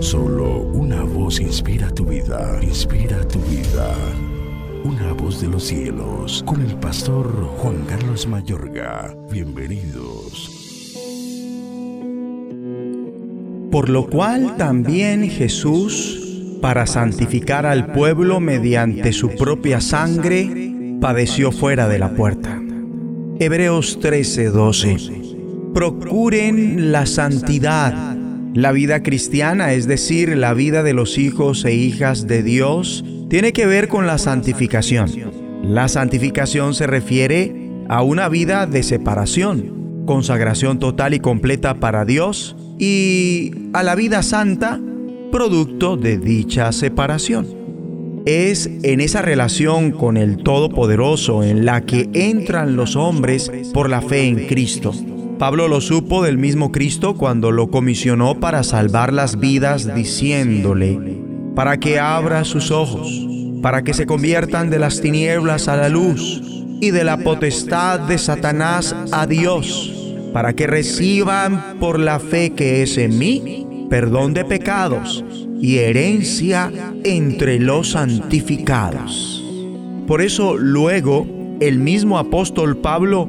Solo una voz inspira tu vida, inspira tu vida. Una voz de los cielos, con el pastor Juan Carlos Mayorga. Bienvenidos. Por lo cual también Jesús, para santificar al pueblo mediante su propia sangre, padeció fuera de la puerta. Hebreos 13:12. Procuren la santidad. La vida cristiana, es decir, la vida de los hijos e hijas de Dios, tiene que ver con la santificación. La santificación se refiere a una vida de separación, consagración total y completa para Dios y a la vida santa, producto de dicha separación. Es en esa relación con el Todopoderoso en la que entran los hombres por la fe en Cristo. Pablo lo supo del mismo Cristo cuando lo comisionó para salvar las vidas diciéndole, para que abra sus ojos, para que se conviertan de las tinieblas a la luz y de la potestad de Satanás a Dios, para que reciban por la fe que es en mí perdón de pecados y herencia entre los santificados. Por eso luego el mismo apóstol Pablo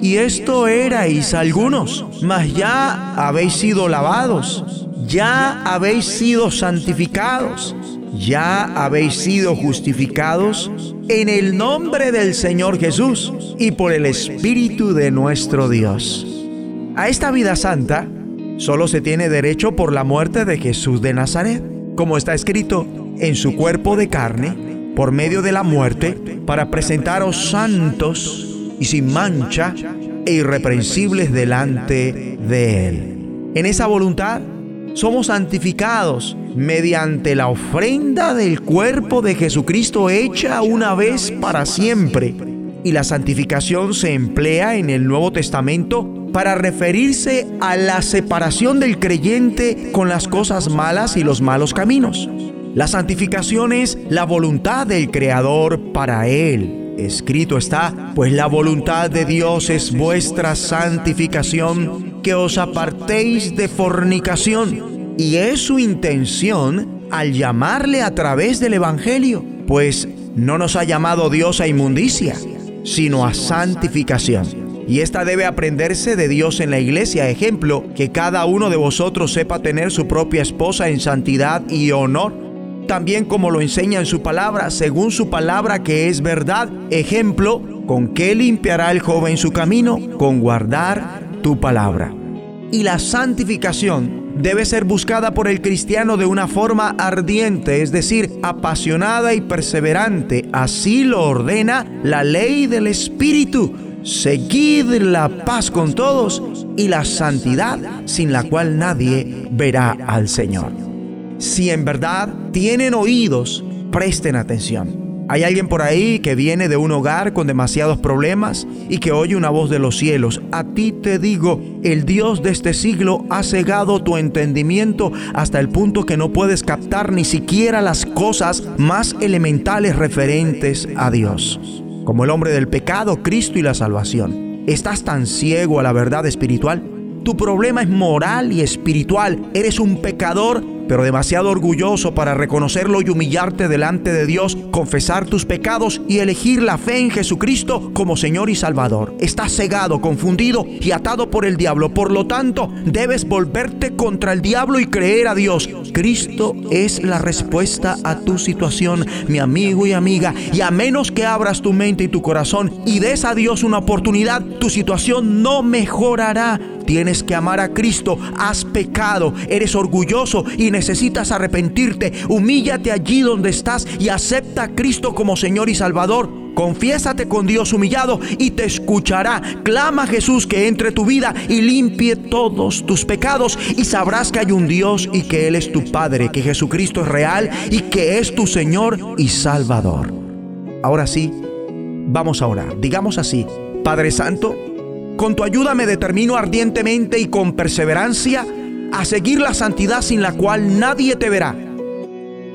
Y esto erais algunos, mas ya habéis sido lavados, ya habéis sido santificados, ya habéis sido justificados en el nombre del Señor Jesús y por el Espíritu de nuestro Dios. A esta vida santa solo se tiene derecho por la muerte de Jesús de Nazaret, como está escrito, en su cuerpo de carne, por medio de la muerte, para presentaros santos y sin mancha e irreprensibles delante de Él. En esa voluntad somos santificados mediante la ofrenda del cuerpo de Jesucristo hecha una vez para siempre. Y la santificación se emplea en el Nuevo Testamento para referirse a la separación del creyente con las cosas malas y los malos caminos. La santificación es la voluntad del Creador para Él Escrito está, pues la voluntad de Dios es vuestra santificación, que os apartéis de fornicación. Y es su intención al llamarle a través del Evangelio, pues no nos ha llamado Dios a inmundicia, sino a santificación. Y esta debe aprenderse de Dios en la iglesia. Ejemplo, que cada uno de vosotros sepa tener su propia esposa en santidad y honor también como lo enseña en su palabra, según su palabra que es verdad. Ejemplo, ¿con qué limpiará el joven su camino? Con guardar tu palabra. Y la santificación debe ser buscada por el cristiano de una forma ardiente, es decir, apasionada y perseverante. Así lo ordena la ley del Espíritu. Seguid la paz con todos y la santidad sin la cual nadie verá al Señor si en verdad tienen oídos, presten atención. Hay alguien por ahí que viene de un hogar con demasiados problemas y que oye una voz de los cielos. A ti te digo, el Dios de este siglo ha cegado tu entendimiento hasta el punto que no puedes captar ni siquiera las cosas más elementales referentes a Dios. Como el hombre del pecado, Cristo y la salvación. ¿Estás tan ciego a la verdad espiritual? Tu problema es moral y espiritual. Eres un pecador pero demasiado orgulloso para reconocerlo y humillarte delante de Dios, confesar tus pecados y elegir la fe en Jesucristo como Señor y Salvador. Estás cegado, confundido y atado por el diablo. Por lo tanto, debes volverte contra el diablo y creer a Dios. Cristo es la respuesta a tu situación, mi amigo y amiga. Y a menos que abras tu mente y tu corazón y des a Dios una oportunidad, tu situación no mejorará. Tienes que amar a Cristo. Has pecado, eres orgulloso y necesitas arrepentirte. Humíllate allí donde estás y acepta a Cristo como Señor y Salvador Confiésate con Dios humillado y te escuchará. Clama a Jesús que entre tu vida y limpie todos tus pecados y sabrás que hay un Dios y que Él es tu Padre, que Jesucristo es real y que es tu Señor y Salvador. Ahora sí, vamos a orar. Digamos así, Padre Santo, con tu ayuda me determino ardientemente y con perseverancia a seguir la santidad sin la cual nadie te verá.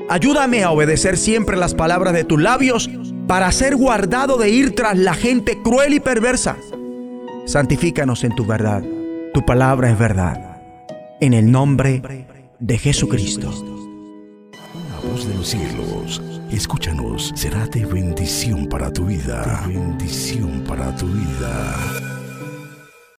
Ayúdame a obedecer siempre las palabras de tus labios para ser guardado de ir tras la gente cruel y perversa. Santifícanos en tu verdad. Tu palabra es verdad. En el nombre de Jesucristo. Una voz de los cielos, escúchanos, será de bendición para tu vida. bendición para tu vida.